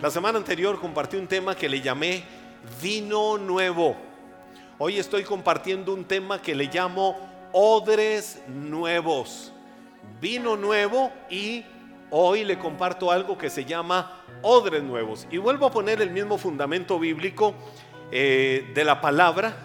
La semana anterior compartí un tema que le llamé vino nuevo. Hoy estoy compartiendo un tema que le llamo odres nuevos. Vino nuevo y hoy le comparto algo que se llama odres nuevos. Y vuelvo a poner el mismo fundamento bíblico eh, de la palabra,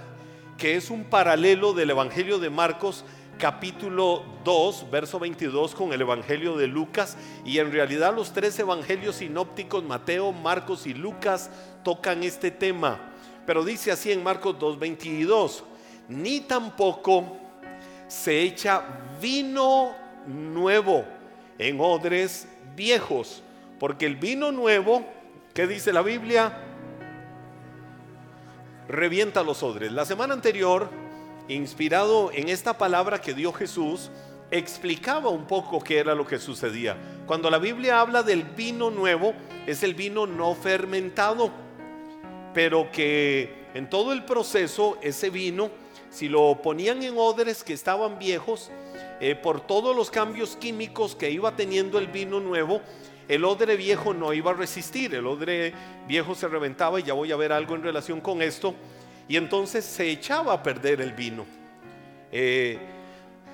que es un paralelo del Evangelio de Marcos capítulo 2, verso 22 con el Evangelio de Lucas y en realidad los tres evangelios sinópticos, Mateo, Marcos y Lucas, tocan este tema. Pero dice así en Marcos 2, 22, ni tampoco se echa vino nuevo en odres viejos, porque el vino nuevo, ¿qué dice la Biblia? Revienta los odres. La semana anterior inspirado en esta palabra que dio Jesús, explicaba un poco qué era lo que sucedía. Cuando la Biblia habla del vino nuevo, es el vino no fermentado, pero que en todo el proceso ese vino, si lo ponían en odres que estaban viejos, eh, por todos los cambios químicos que iba teniendo el vino nuevo, el odre viejo no iba a resistir, el odre viejo se reventaba y ya voy a ver algo en relación con esto y entonces se echaba a perder el vino. Eh,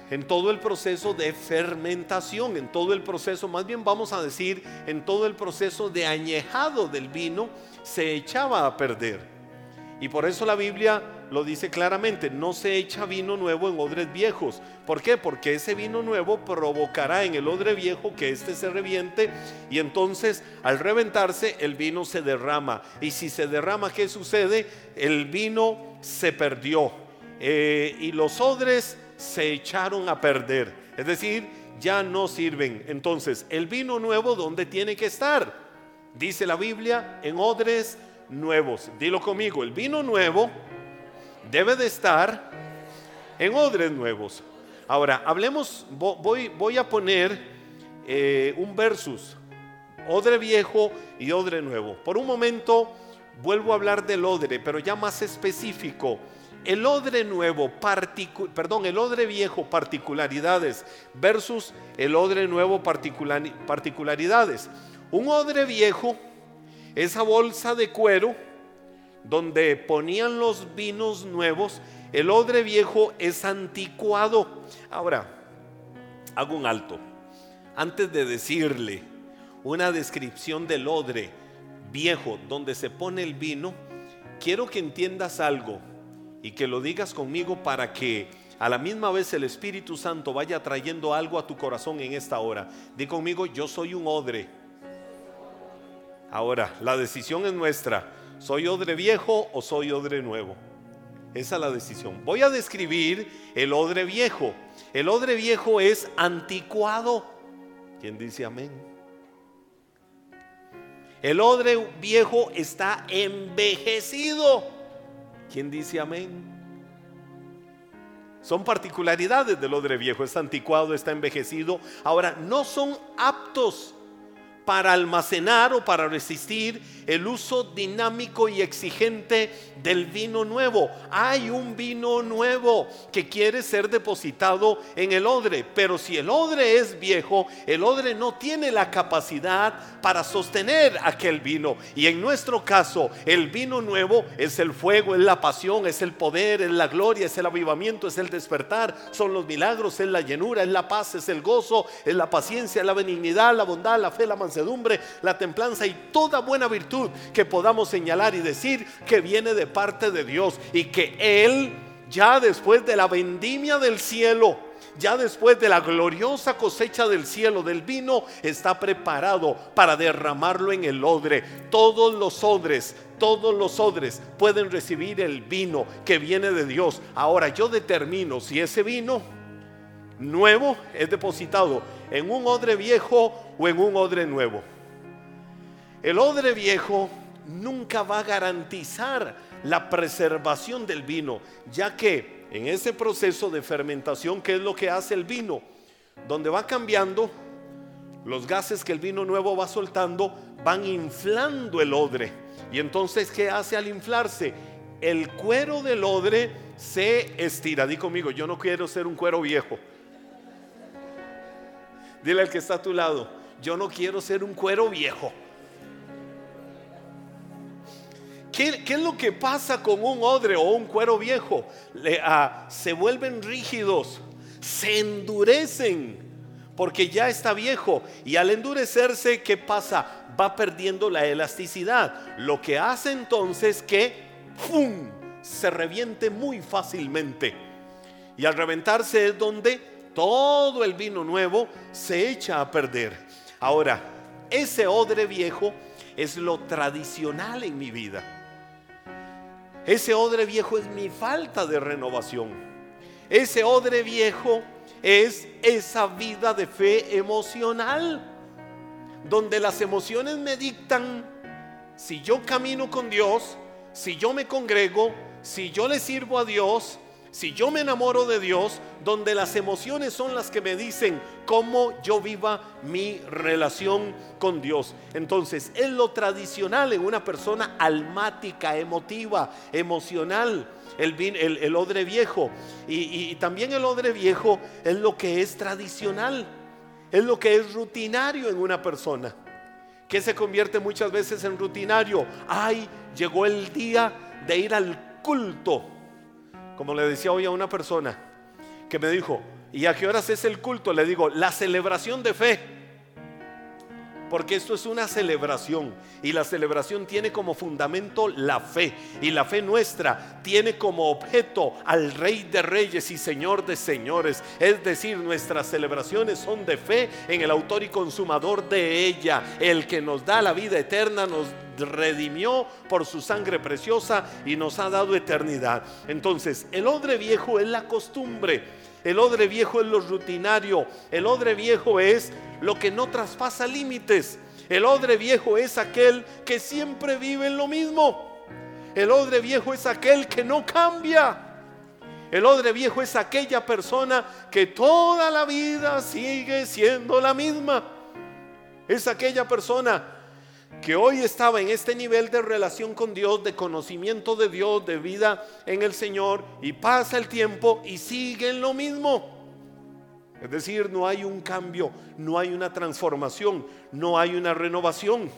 en todo el proceso de fermentación, en todo el proceso, más bien vamos a decir, en todo el proceso de añejado del vino, se echaba a perder. Y por eso la Biblia lo dice claramente, no se echa vino nuevo en odres viejos. ¿Por qué? Porque ese vino nuevo provocará en el odre viejo que éste se reviente y entonces al reventarse el vino se derrama. Y si se derrama, ¿qué sucede? El vino se perdió eh, y los odres se echaron a perder. Es decir, ya no sirven. Entonces, el vino nuevo, ¿dónde tiene que estar? Dice la Biblia, en odres nuevos. Dilo conmigo, el vino nuevo debe de estar en odres nuevos. Ahora, hablemos, voy, a poner eh, un versus, odre viejo y odre nuevo. Por un momento vuelvo a hablar del odre, pero ya más específico. El odre nuevo, perdón, el odre viejo, particularidades, versus el odre nuevo, particularidades. Un odre viejo, esa bolsa de cuero, donde ponían los vinos nuevos, el odre viejo es anticuado. Ahora, hago un alto. Antes de decirle una descripción del odre viejo donde se pone el vino, quiero que entiendas algo y que lo digas conmigo para que a la misma vez el Espíritu Santo vaya trayendo algo a tu corazón en esta hora. Di conmigo, yo soy un odre. Ahora, la decisión es nuestra. ¿Soy odre viejo o soy odre nuevo? Esa es la decisión. Voy a describir el odre viejo. El odre viejo es anticuado. ¿Quién dice amén? El odre viejo está envejecido. ¿Quién dice amén? Son particularidades del odre viejo. Es anticuado, está envejecido. Ahora, no son aptos para almacenar o para resistir el uso dinámico y exigente del vino nuevo. Hay un vino nuevo que quiere ser depositado en el odre, pero si el odre es viejo, el odre no tiene la capacidad para sostener aquel vino. Y en nuestro caso, el vino nuevo es el fuego, es la pasión, es el poder, es la gloria, es el avivamiento, es el despertar, son los milagros, es la llenura, es la paz, es el gozo, es la paciencia, la benignidad, la bondad, la fe, la mansedumbre la templanza y toda buena virtud que podamos señalar y decir que viene de parte de Dios y que Él ya después de la vendimia del cielo, ya después de la gloriosa cosecha del cielo del vino, está preparado para derramarlo en el odre. Todos los odres, todos los odres pueden recibir el vino que viene de Dios. Ahora yo determino si ese vino nuevo es depositado en un odre viejo o en un odre nuevo. El odre viejo nunca va a garantizar la preservación del vino, ya que en ese proceso de fermentación, ¿qué es lo que hace el vino? Donde va cambiando, los gases que el vino nuevo va soltando van inflando el odre. Y entonces, ¿qué hace al inflarse? El cuero del odre se estira. Di conmigo, yo no quiero ser un cuero viejo. Dile al que está a tu lado, yo no quiero ser un cuero viejo. ¿qué, es lo que pasa con un odre o un cuero viejo? Ah, se vuelven rígidos, se endurecen porque ya está viejo y al endurecerse, ¿qué pasa? Va perdiendo la elasticidad, lo que hace entonces que ¡fum! se reviente muy fácilmente. Y al reventarse es donde todo el vino nuevo se echa a perder. Ahora, ese odre viejo es lo tradicional en mi vida. Ese odre viejo es mi falta de renovación. Ese odre viejo es esa vida de fe emocional, donde las emociones me dictan si yo camino con Dios, si yo me congrego, si yo le sirvo a Dios, si yo me enamoro de Dios, donde las emociones son las que me dicen cómo yo viva mi relación con Dios. Entonces, es lo tradicional en una persona almática, emotiva, emocional el, odre viejo. Y, y también el odre viejo es lo que es tradicional, es lo que es rutinario en una persona, que se convierte muchas veces en rutinario. Ay, llegó el día de ir al culto. Como le decía hoy a una persona que me dijo, ¿y a qué horas es el culto? Le digo, la celebración de fe porque esto es una celebración y la celebración tiene como fundamento la fe y la fe nuestra tiene como objeto al Rey de Reyes y Señor de Señores. Es decir, nuestras celebraciones son de fe en el autor y consumador de ella, el que nos da la vida eterna, nos redimió por su sangre preciosa y nos ha dado eternidad. Entonces, el odre viejo es la costumbre. El odre viejo es lo rutinario. El odre viejo es lo que no traspasa límites. El odre viejo es aquel que siempre vive en lo mismo. El odre viejo es aquel que no cambia. El odre viejo es aquella persona que toda la vida sigue siendo la misma. Es aquella persona que hoy estaba en este nivel de relación con Dios, de conocimiento de Dios, de vida en el Señor, y pasa el tiempo y sigue en lo mismo. Es decir, no hay un cambio, no hay una transformación, no hay una renovación.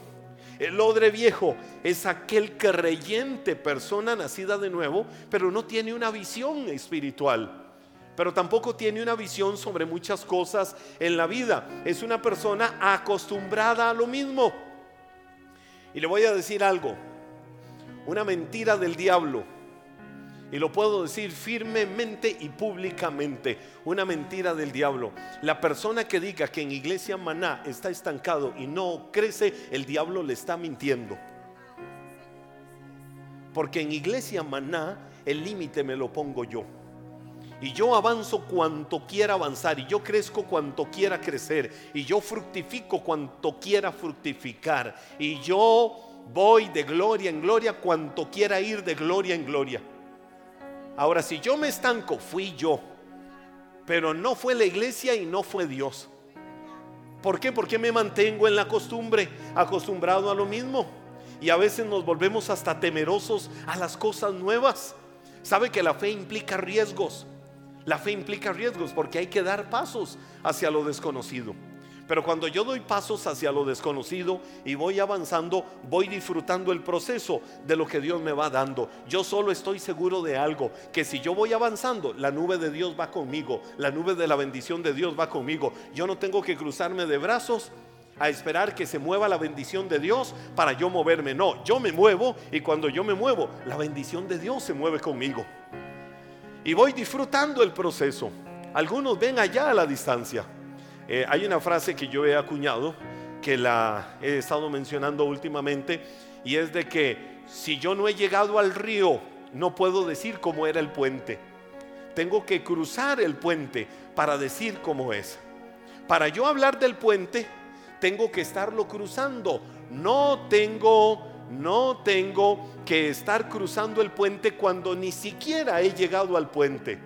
El odre viejo es aquel creyente, persona nacida de nuevo, pero no tiene una visión espiritual pero tampoco tiene una visión sobre muchas cosas en la vida. Es una persona acostumbrada a lo mismo. Y le voy a decir algo, una mentira del diablo. Y lo puedo decir firmemente y públicamente, una mentira del diablo. La persona que diga que en Iglesia Maná está estancado y no crece, el diablo le está mintiendo. Porque en Iglesia Maná el límite me lo pongo yo. Y yo avanzo cuanto quiera avanzar. Y yo crezco cuanto quiera crecer. Y yo fructifico cuanto quiera fructificar. Y yo voy de gloria en gloria cuanto quiera ir de gloria en gloria. Ahora, si yo me estanco, fui yo. Pero no fue la iglesia y no fue Dios. ¿Por qué? Porque me mantengo en la costumbre, acostumbrado a lo mismo. Y a veces nos volvemos hasta temerosos a las cosas nuevas. Sabe que la fe implica riesgos. La fe implica riesgos porque hay que dar pasos hacia lo desconocido. Pero cuando yo doy pasos hacia lo desconocido y voy avanzando, voy disfrutando el proceso de lo que Dios me va dando. Yo solo estoy seguro de algo, que si yo voy avanzando, la nube de Dios va conmigo, la nube de la bendición de Dios va conmigo. Yo no tengo que cruzarme de brazos a esperar que se mueva la bendición de Dios para yo moverme. No, yo me muevo y cuando yo me muevo, la bendición de Dios se mueve conmigo y voy disfrutando el proceso. Algunos ven allá a la distancia. Eh, hay una frase que yo he acuñado, que la he estado mencionando últimamente, y es de que si yo no he llegado al río, no puedo decir cómo era el puente. Tengo que cruzar el puente para decir cómo es. Para yo hablar del puente, tengo que estarlo cruzando. No tengo no tengo que estar cruzando el puente cuando ni siquiera he llegado al puente.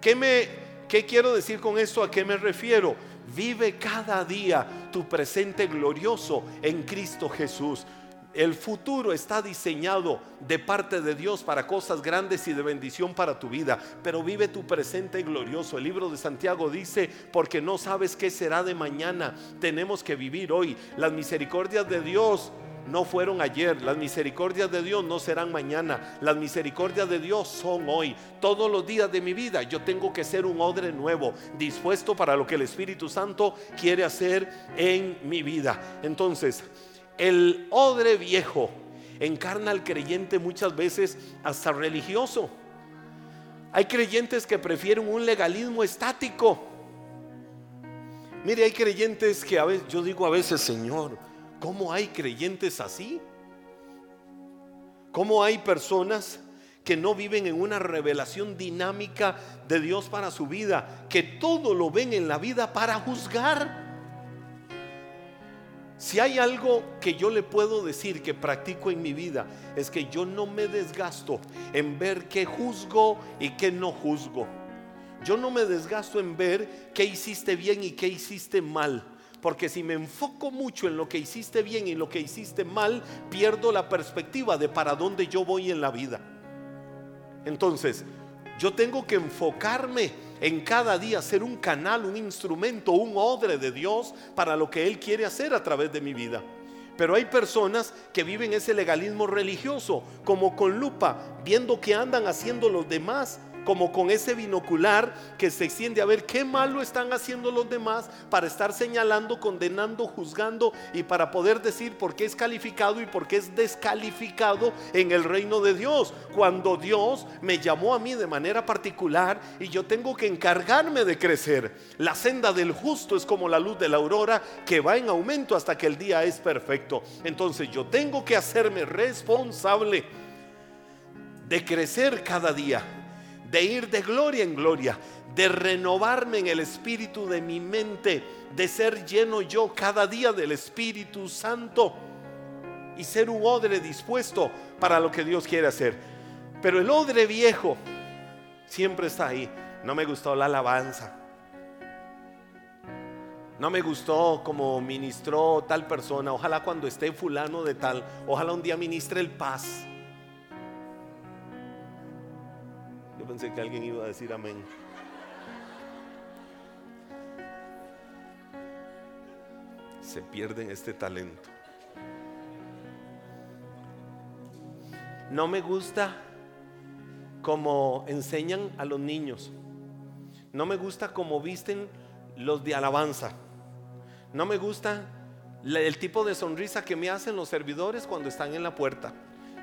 ¿Qué, me, qué quiero decir con esto? ¿A qué me refiero? Vive cada día tu presente glorioso en Cristo Jesús. El futuro está diseñado de parte de Dios para cosas grandes y de bendición para tu vida, pero vive tu presente glorioso. El libro de Santiago dice, porque no sabes qué será de mañana, tenemos que vivir hoy. Las misericordias de Dios no fueron ayer, las misericordias de Dios no serán mañana, las misericordias de Dios son hoy. Todos los días de mi vida yo tengo que ser un odre nuevo, dispuesto para lo que el Espíritu Santo quiere hacer en mi vida. Entonces, el odre viejo encarna al creyente muchas veces hasta religioso. Hay creyentes que prefieren un legalismo estático. Mire, hay creyentes que a veces, yo digo a veces, Señor, ¿cómo hay creyentes así? ¿Cómo hay personas que no viven en una revelación dinámica de Dios para su vida, que todo lo ven en la vida para juzgar? Si hay algo que yo le puedo decir que practico en mi vida, es que yo no me desgasto en ver qué juzgo y qué no juzgo. Yo no me desgasto en ver qué hiciste bien y qué hiciste mal. Porque si me enfoco mucho en lo que hiciste bien y lo que hiciste mal, pierdo la perspectiva de para dónde yo voy en la vida. Entonces, yo tengo que enfocarme en cada día ser un canal, un instrumento, un odre de Dios para lo que Él quiere hacer a través de mi vida. Pero hay personas que viven ese legalismo religioso, como con lupa, viendo que andan haciendo los demás como con ese binocular que se extiende a ver qué malo están haciendo los demás para estar señalando, condenando, juzgando y para poder decir por qué es calificado y por qué es descalificado en el reino de Dios. Cuando Dios me llamó a mí de manera particular y yo tengo que encargarme de crecer. La senda del justo es como la luz de la aurora que va en aumento hasta que el día es perfecto. Entonces yo tengo que hacerme responsable de crecer cada día de ir de gloria en gloria, de renovarme en el espíritu de mi mente, de ser lleno yo cada día del Espíritu Santo y ser un odre dispuesto para lo que Dios quiere hacer. Pero el odre viejo siempre está ahí. No me gustó la alabanza. No me gustó como ministró tal persona. Ojalá cuando esté fulano de tal, ojalá un día ministre el paz. Pensé que alguien iba a decir amén. Se pierden este talento. No me gusta como enseñan a los niños. No me gusta como visten los de alabanza. No me gusta el tipo de sonrisa que me hacen los servidores cuando están en la puerta.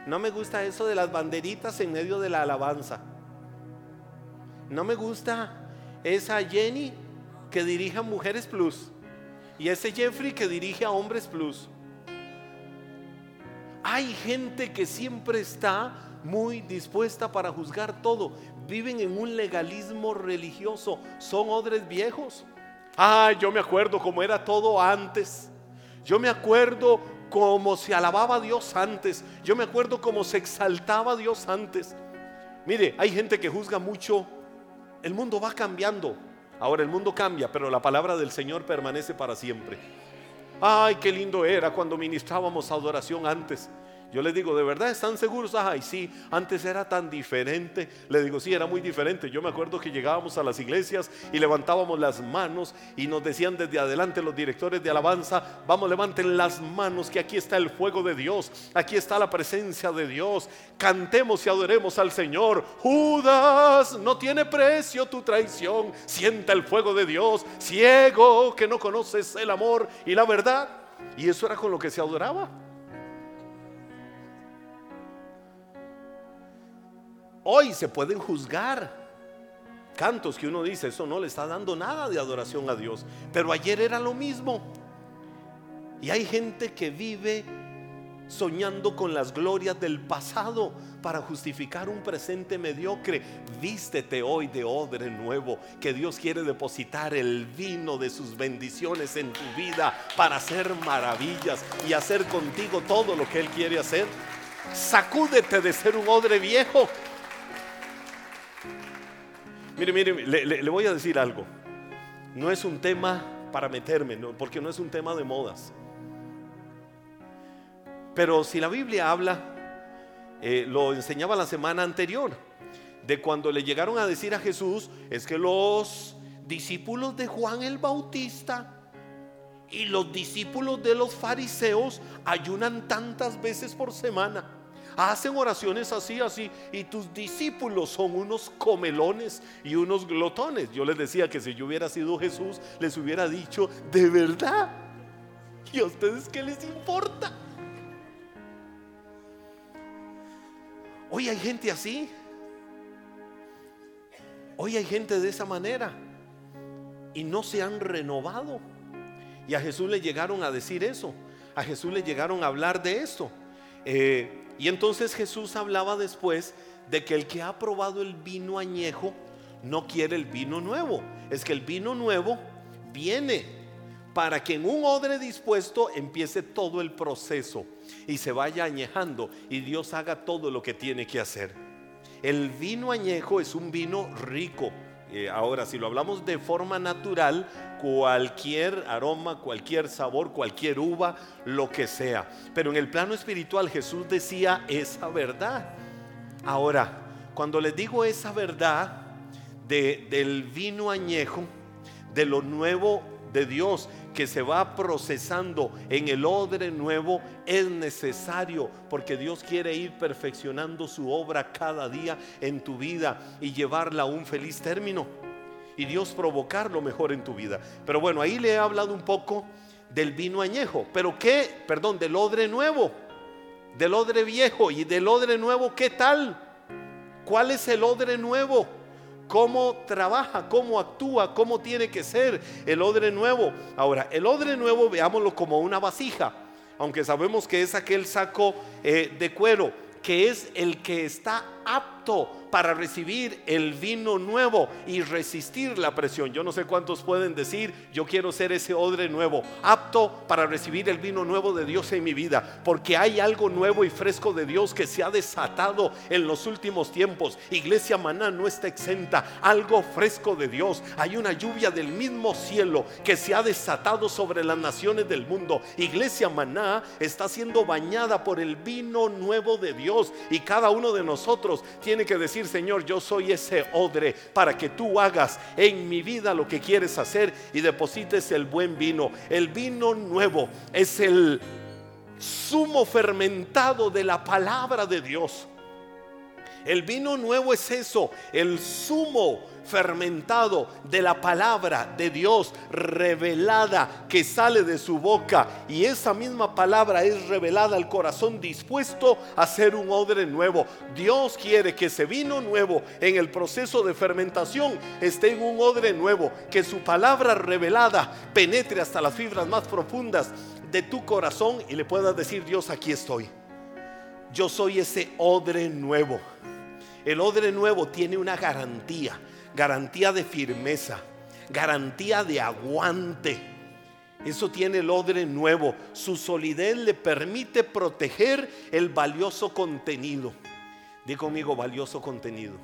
No me gusta eso de las banderitas en medio de la alabanza. No me gusta esa Jenny que dirige a Mujeres Plus y ese Jeffrey que dirige a Hombres Plus. Hay gente que siempre está muy dispuesta para juzgar todo. Viven en un legalismo religioso. Son odres viejos. Ay, yo me acuerdo cómo era todo antes. Yo me acuerdo cómo se alababa a Dios antes. Yo me acuerdo cómo se exaltaba a Dios antes. Mire, hay gente que juzga mucho el mundo va cambiando. Ahora el mundo cambia, pero la palabra del Señor permanece para siempre. Ay, qué lindo era cuando ministrábamos adoración antes. Yo les digo, ¿de verdad están seguros? Ay, sí, antes era tan diferente. Le digo, sí, era muy diferente. Yo me acuerdo que llegábamos a las iglesias y levantábamos las manos y nos decían desde adelante los directores de alabanza, vamos, levanten las manos que aquí está el fuego de Dios, aquí está la presencia de Dios. Cantemos y adoremos al Señor. Judas, no tiene precio tu traición. Sienta el fuego de Dios, ciego que no conoces el amor y la verdad. Y eso era con lo que se adoraba. Hoy se pueden juzgar cantos que uno dice, eso no le está dando nada de adoración a Dios. Pero ayer era lo mismo. Y hay gente que vive soñando con las glorias del pasado para justificar un presente mediocre. Vístete hoy de odre nuevo, que Dios quiere depositar el vino de sus bendiciones en tu vida para hacer maravillas y hacer contigo todo lo que Él quiere hacer. Sacúdete de ser un odre viejo Mire, mire, le, voy a decir algo. No es un tema para meterme, porque no es un tema de modas. Pero si la Biblia habla, eh, lo enseñaba la semana anterior, de cuando le llegaron a decir a Jesús, es que los discípulos de Juan el Bautista Y los discípulos de los fariseos ayunan tantas veces por semana. Hacen oraciones así, así. Y tus discípulos son unos comelones y unos glotones. Yo les decía que si yo hubiera sido Jesús, les hubiera dicho, de verdad. ¿Y a ustedes qué les importa? Hoy hay gente así. Hoy hay gente de esa manera. Y no se han renovado. Y a Jesús le llegaron a decir eso. A Jesús le llegaron a hablar de esto. Eh, y entonces Jesús hablaba después de que el que ha probado el vino añejo no quiere el vino nuevo. Es que el vino nuevo viene para que en un odre dispuesto empiece todo el proceso y se vaya añejando y Dios haga todo lo que tiene que hacer. El vino añejo es un vino rico, eh, ahora, si lo hablamos de forma natural, cualquier aroma, cualquier sabor, cualquier uva, lo que sea. Pero en el plano espiritual Jesús decía esa verdad. Ahora, cuando les digo esa verdad del vino añejo, de lo nuevo de Dios que se va procesando en el odre nuevo es necesario porque Dios quiere ir perfeccionando su obra cada día en tu vida y llevarla a un feliz término y Dios provocar lo mejor en tu vida. Pero bueno, ahí le he hablado un poco del vino añejo, pero qué, perdón, del odre nuevo, del odre viejo y del odre nuevo, ¿qué tal? ¿Cuál es el odre nuevo? Cómo trabaja, cómo actúa, cómo tiene que ser el odre nuevo. Ahora, el odre nuevo veámoslo como una vasija, aunque sabemos que es aquel saco eh, de cuero, que es el que está apto para recibir el vino nuevo y resistir la presión. Yo no sé cuántos pueden decir, yo quiero ser ese odre nuevo, apto para recibir el vino nuevo de Dios en mi vida, porque hay algo nuevo y fresco de Dios que se ha desatado en los últimos tiempos. Iglesia Maná no está exenta, algo fresco de Dios. Hay una lluvia del mismo cielo que se ha desatado sobre las naciones del mundo. Iglesia Maná está siendo bañada por el vino nuevo de Dios y cada uno de nosotros tiene que decir, Señor, yo soy ese odre para que tú hagas en mi vida lo que quieres hacer y deposites el buen vino. El vino nuevo es el sumo fermentado de la palabra de Dios. El vino nuevo es eso, el sumo fermentado de la palabra de Dios revelada que sale de su boca. Y esa misma palabra es revelada al corazón dispuesto a ser un odre nuevo. Dios quiere que ese vino nuevo en el proceso de fermentación esté en un odre nuevo, que su palabra revelada penetre hasta las fibras más profundas de tu corazón y le puedas decir, Dios, aquí estoy. Yo soy ese odre nuevo. El odre nuevo tiene una garantía garantía de firmeza, garantía de aguante. Eso tiene el odre nuevo. Su solidez le permite proteger el valioso contenido. Di conmigo valioso contenido.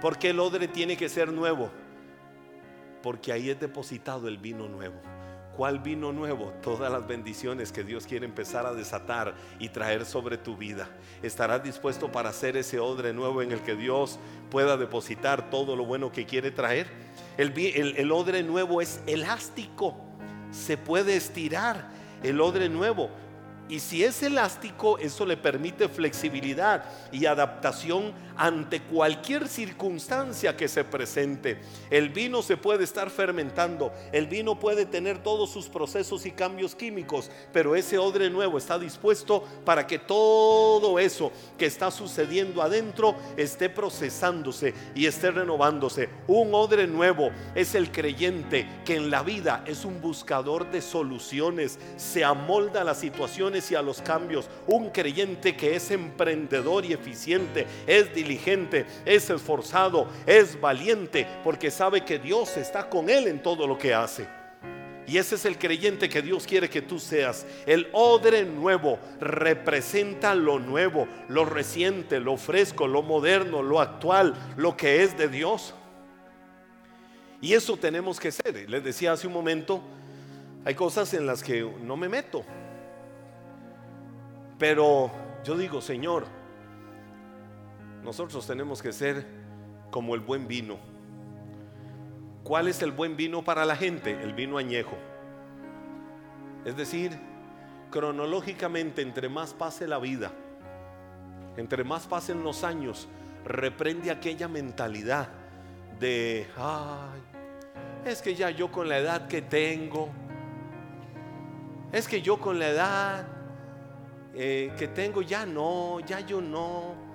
porque el odre tiene que ser nuevo? Porque ahí es depositado el vino nuevo. ¿Cuál vino nuevo? Todas las bendiciones que Dios quiere empezar a desatar y traer sobre tu vida. ¿Estarás dispuesto para hacer ese odre nuevo en el que Dios pueda depositar todo lo bueno que quiere traer? El, odre nuevo es elástico, se puede estirar. El odre nuevo y si es elástico, eso le permite flexibilidad y adaptación ante cualquier circunstancia que se presente. El vino se puede estar fermentando, el vino puede tener todos sus procesos y cambios químicos, pero ese odre nuevo está dispuesto para que todo eso que está sucediendo adentro esté procesándose y esté renovándose. Un odre nuevo es el creyente que en la vida es un buscador de soluciones, se amolda a las situaciones y a los cambios. Un creyente que es emprendedor y eficiente, es diligente, es esforzado, es valiente, porque sabe que Dios está con él en todo lo que hace. Y ese es el creyente que Dios quiere que tú seas. El odre nuevo representa lo nuevo, lo reciente, lo fresco, lo moderno, lo actual, lo que es de Dios. Y eso tenemos que ser. Les decía hace un momento, hay cosas en las que no me meto. Pero yo digo, Señor, nosotros tenemos que ser como el buen vino. ¿Cuál es el buen vino para la gente? El vino añejo. Es decir, cronológicamente, entre más pase la vida, entre más pasen los años, reprende aquella mentalidad de, ay, es que ya yo con la edad que tengo, es que yo con la edad eh, que tengo ya no, ya yo no.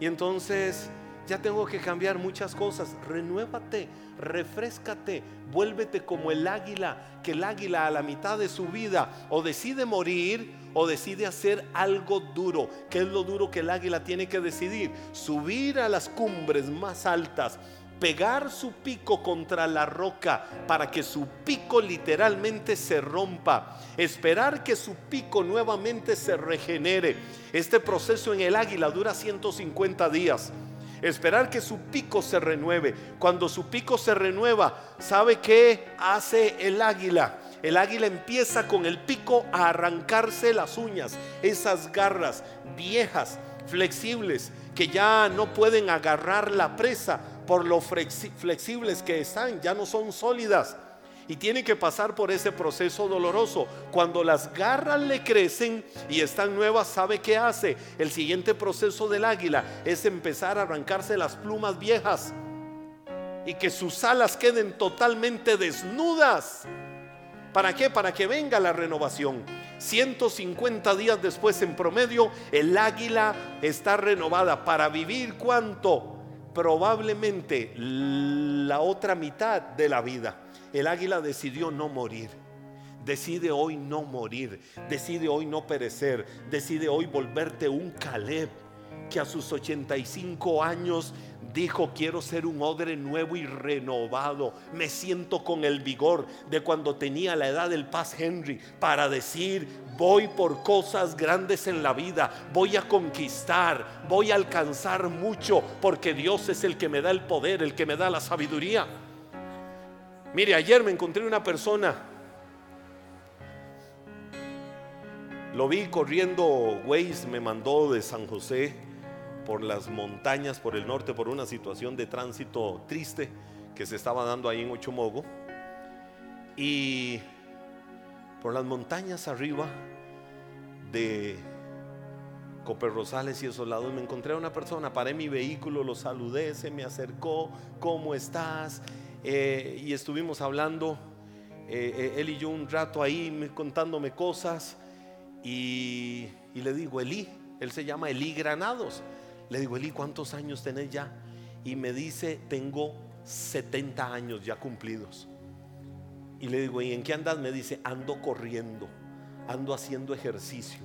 Y entonces ya tengo que cambiar muchas cosas. Renuévate, refrescate, vuélvete como el águila, que el águila a la mitad de su vida o decide morir o decide hacer algo duro. ¿Qué es lo duro que el águila tiene que decidir? Subir a las cumbres más altas pegar su pico contra la roca para que su pico literalmente se rompa, esperar que su pico nuevamente se regenere. Este proceso en el águila dura 150 días. Esperar que su pico se renueve. Cuando su pico se renueva, ¿sabe qué hace el águila? El águila empieza con el pico a arrancarse las uñas, esas garras viejas, flexibles, que ya no pueden agarrar la presa por lo flexibles que están, ya no son sólidas. Y tiene que pasar por ese proceso doloroso. Cuando las garras le crecen y están nuevas, ¿sabe qué hace? El siguiente proceso del águila es empezar a arrancarse las plumas viejas y que sus alas queden totalmente desnudas. ¿Para qué? Para que venga la renovación. 150 días después en promedio, el águila está renovada para vivir cuánto? Probablemente la otra mitad de la vida. El águila decidió no morir. Decide hoy no morir. Decide hoy no perecer. Decide hoy volverte un Caleb que a sus 85 años dijo, quiero ser un odre nuevo y renovado. Me siento con el vigor de cuando tenía la edad del Paz Henry para decir, voy por cosas grandes en la vida, voy a conquistar, voy a alcanzar mucho, porque Dios es el que me da el poder, el que me da la sabiduría. Mire, ayer me encontré una persona, lo vi corriendo, Waze me mandó de San José por las montañas, por el norte, por una situación de tránsito triste que se estaba dando ahí en Ochomogo. Y por las montañas arriba de Coper Rosales y esos lados me encontré a una persona, paré mi vehículo, lo saludé, se me acercó, ¿cómo estás? Eh, y estuvimos hablando, eh, eh, él y yo un rato ahí contándome cosas y, y le digo, Elí, él se llama Elí Granados. Le digo, Eli, ¿cuántos años tenés ya? Y me dice, tengo 70 años ya cumplidos. Y le digo, ¿y en qué andas? Me dice, ando corriendo, ando haciendo ejercicio,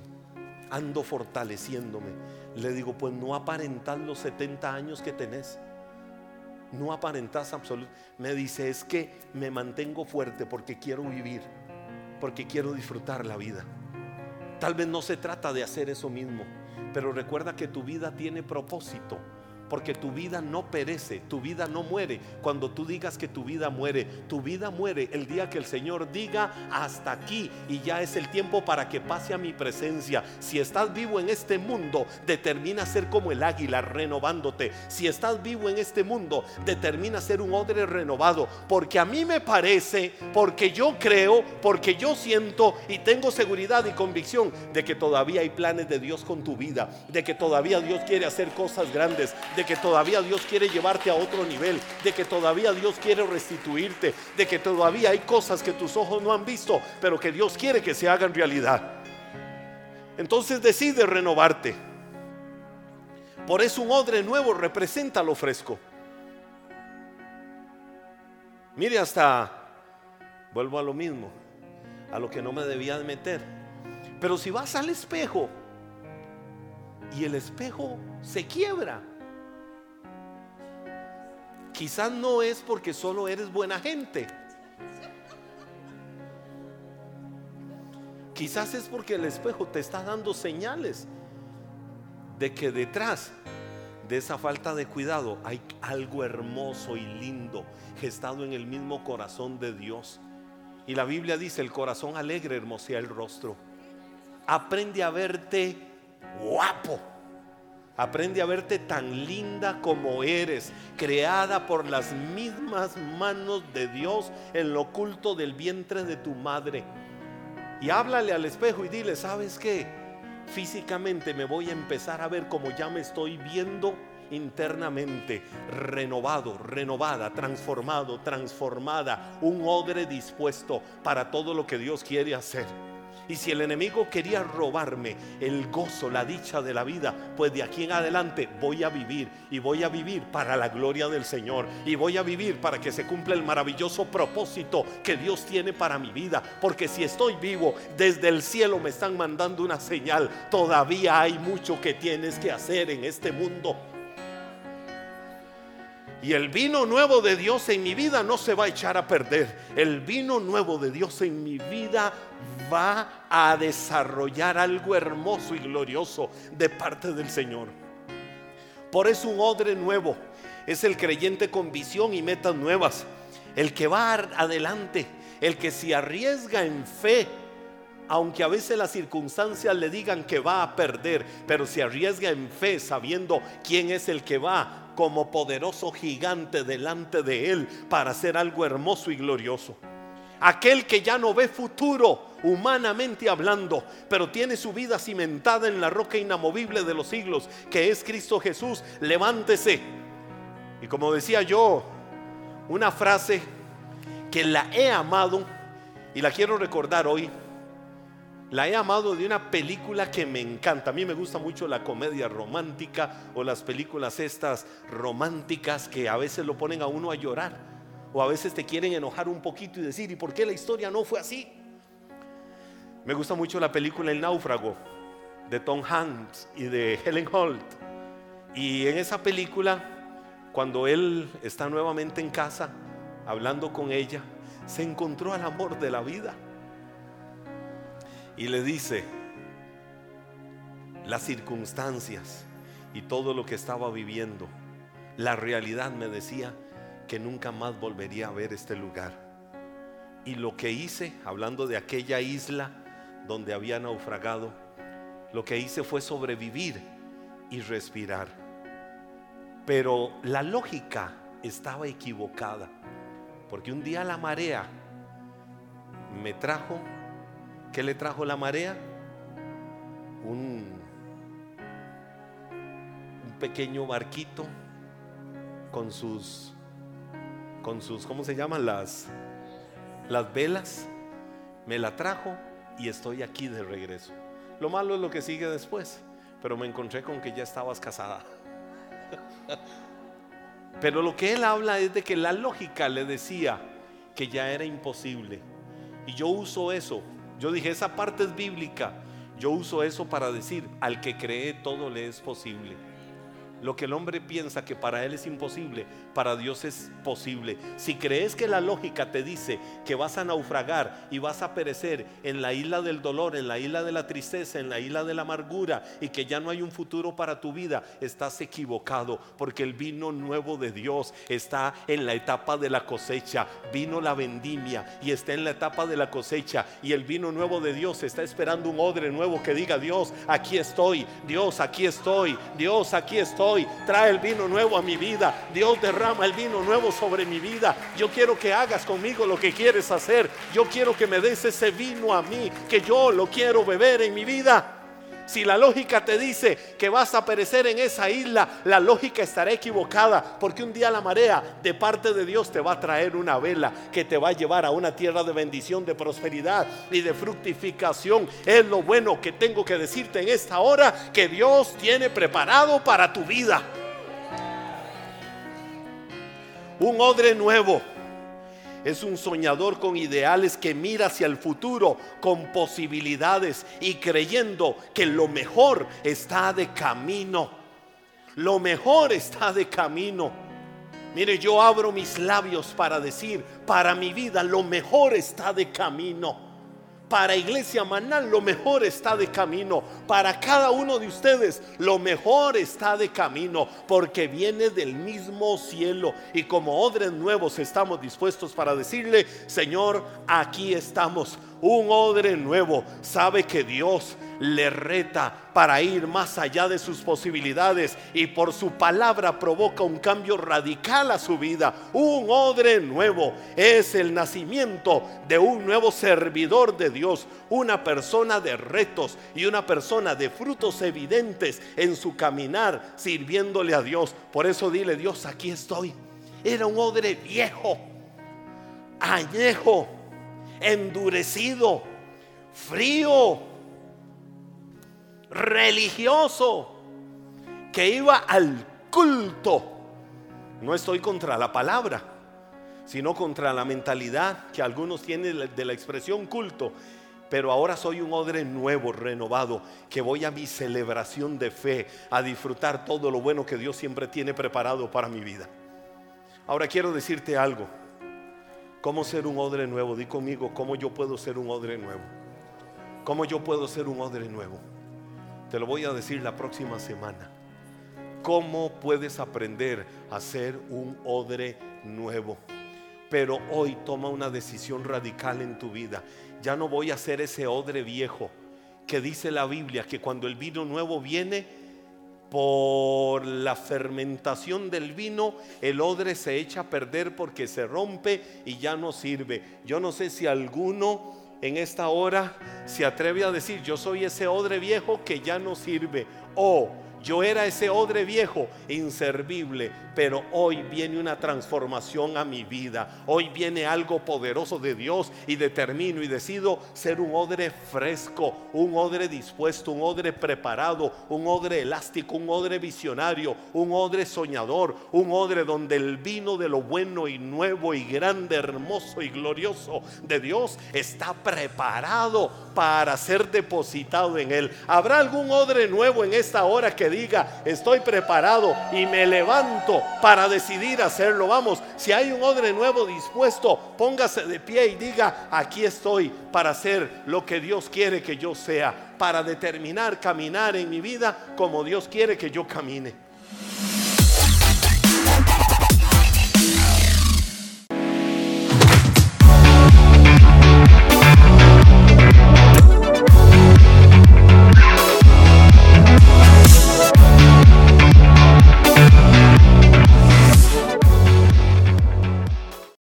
ando fortaleciéndome. Le digo, pues no aparentas los 70 años que tenés. No aparentas absolutamente. Me dice, es que me mantengo fuerte porque quiero vivir, porque quiero disfrutar la vida. Tal vez no se trata de hacer eso mismo pero recuerda que tu vida tiene propósito porque tu vida no perece, tu vida no muere. Cuando tú digas que tu vida muere, tu vida muere el día que el Señor diga hasta aquí y ya es el tiempo para que pase a mi presencia. Si estás vivo en este mundo, determina ser como el águila renovándote. Si estás vivo en este mundo, determina ser un odre renovado, porque a mí me parece, porque yo creo, porque yo siento y tengo seguridad y convicción de que todavía hay planes de Dios con tu vida, de que todavía Dios quiere hacer cosas grandes, de que todavía Dios quiere llevarte a otro nivel, de que todavía Dios quiere restituirte, de que todavía hay cosas que tus ojos no han visto, pero que Dios quiere que se hagan realidad. Entonces decide renovarte. Por eso un odre nuevo representa lo fresco. Mire hasta, vuelvo a lo mismo, a lo que no me debía de meter. Pero si vas al espejo y el espejo se quiebra, quizás no es porque solo eres buena gente. Quizás es porque el espejo te está dando señales de que detrás de esa falta de cuidado hay algo hermoso y lindo gestado en el mismo corazón de Dios. Y la Biblia dice, el corazón alegre hermosea el rostro. Aprende a verte guapo. Aprende a verte tan linda como eres, creada por las mismas manos de Dios en lo oculto del vientre de tu madre. Y háblale al espejo y dile, ¿sabes qué? Físicamente me voy a empezar a ver como ya me estoy viendo internamente, renovado, renovada, transformado, transformada, un odre dispuesto para todo lo que Dios quiere hacer. Y si el enemigo quería robarme el gozo, la dicha de la vida, pues de aquí en adelante voy a vivir y voy a vivir para la gloria del Señor y voy a vivir para que se cumpla el maravilloso propósito que Dios tiene para mi vida. Porque si estoy vivo, desde el cielo me están mandando una señal. Todavía hay mucho que tienes que hacer en este mundo. Y el vino nuevo de Dios en mi vida no se va a echar a perder. El vino nuevo de Dios en mi vida va a desarrollar algo hermoso y glorioso de parte del Señor. Por eso un odre nuevo es el creyente con visión y metas nuevas. El que va adelante, el que se arriesga en fe aunque a veces las circunstancias le digan que va a perder, pero se arriesga en fe sabiendo quién es el que va como poderoso gigante delante de él para hacer algo hermoso y glorioso. Aquel que ya no ve futuro humanamente hablando, pero tiene su vida cimentada en la roca inamovible de los siglos, que es Cristo Jesús, levántese. Y como decía yo, una frase que la he amado y la quiero recordar hoy, la he amado de una película que me encanta. A mí me gusta mucho la comedia romántica o las películas estas románticas que a veces lo ponen a uno a llorar o a veces te quieren enojar un poquito y decir, ¿y por qué la historia no fue así? Me gusta mucho la película El náufrago de Tom Hanks y de Helen Holt. Y en esa película, cuando él está nuevamente en casa hablando con ella, se encontró al amor de la vida y le dice las circunstancias y todo lo que estaba viviendo. La realidad me decía que nunca más volvería a ver este lugar. Y lo que hice, hablando de aquella isla donde había naufragado, lo que hice fue sobrevivir y respirar. Pero la lógica estaba equivocada, porque un día la marea me trajo ¿Qué le trajo la marea? Un, un pequeño barquito con sus, con sus, ¿cómo se llaman? Las, las velas. Me la trajo y estoy aquí de regreso. Lo malo es lo que sigue después, pero me encontré con que ya estabas casada. Pero lo que él habla es de que la lógica le decía que ya era imposible. Y yo uso eso yo dije, esa parte es bíblica. Yo uso eso para decir, al que cree todo le es posible. Lo que el hombre piensa que para él es imposible, para Dios es posible. Si crees que la lógica te dice que vas a naufragar y vas a perecer en la isla del dolor, en la isla de la tristeza, en la isla de la amargura y que ya no hay un futuro para tu vida, estás equivocado porque el vino nuevo de Dios está en la etapa de la cosecha. Vino la vendimia y está en la etapa de la cosecha y el vino nuevo de Dios está esperando un odre nuevo que diga, Dios, aquí estoy, Dios, aquí estoy, Dios, aquí estoy, trae el vino nuevo a mi vida, Dios de derrama el vino nuevo sobre mi vida. Yo quiero que hagas conmigo lo que quieres hacer. Yo quiero que me des ese vino a mí, que yo lo quiero beber en mi vida. Si la lógica te dice que vas a perecer en esa isla, la lógica estará equivocada, porque un día la marea de parte de Dios te va a traer una vela que te va a llevar a una tierra de bendición, de prosperidad y de fructificación. Es lo bueno que tengo que decirte en esta hora que Dios tiene preparado para tu vida. Un odre nuevo es un soñador con ideales que mira hacia el futuro con posibilidades y creyendo que lo mejor está de camino. Lo mejor está de camino. Mire, yo abro mis labios para decir, para mi vida lo mejor está de camino. Para Iglesia Manal lo mejor está de camino. Para cada uno de ustedes lo mejor está de camino porque viene del mismo cielo. Y como odres nuevos estamos dispuestos para decirle, Señor, aquí estamos un odre nuevo, sabe que Dios le reta para ir más allá de sus posibilidades y por su palabra provoca un cambio radical a su vida. Un odre nuevo es el nacimiento de un nuevo servidor de Dios, una persona de retos y una persona de frutos evidentes en su caminar sirviéndole a Dios. Por eso dile, Dios, aquí estoy. Era un odre viejo, añejo, endurecido, frío religioso que iba al culto. No estoy contra la palabra, sino contra la mentalidad que algunos tienen de la expresión culto. Pero ahora soy un odre nuevo, renovado, que voy a mi celebración de fe, a disfrutar todo lo bueno que Dios siempre tiene preparado para mi vida. Ahora quiero decirte algo. ¿Cómo ser un odre nuevo? Di conmigo, ¿cómo yo puedo ser un odre nuevo? ¿Cómo yo puedo ser un odre nuevo? Te lo voy a decir la próxima semana. ¿Cómo puedes aprender a ser un odre nuevo? Pero hoy toma una decisión radical en tu vida. Ya no voy a ser ese odre viejo que dice la Biblia que cuando el vino nuevo viene, por la fermentación del vino, el odre se echa a perder porque se rompe y ya no sirve. Yo no sé si alguno en esta hora se atreve a decir, yo soy ese odre viejo que ya no sirve. O yo era ese odre viejo, inservible, pero hoy viene una transformación a mi vida. Hoy viene algo poderoso de Dios y determino y decido ser un odre fresco, un odre dispuesto, un odre preparado, un odre elástico, un odre visionario, un odre soñador, un odre donde el vino de lo bueno y nuevo y grande, hermoso y glorioso de Dios está preparado para ser depositado en él. ¿Habrá algún odre nuevo en esta hora diga, estoy preparado y me levanto para decidir hacerlo? Vamos, si hay un odre nuevo dispuesto, póngase de pie y diga, aquí estoy para hacer lo que Dios quiere que yo sea, para determinar caminar en mi vida como Dios quiere que yo camine.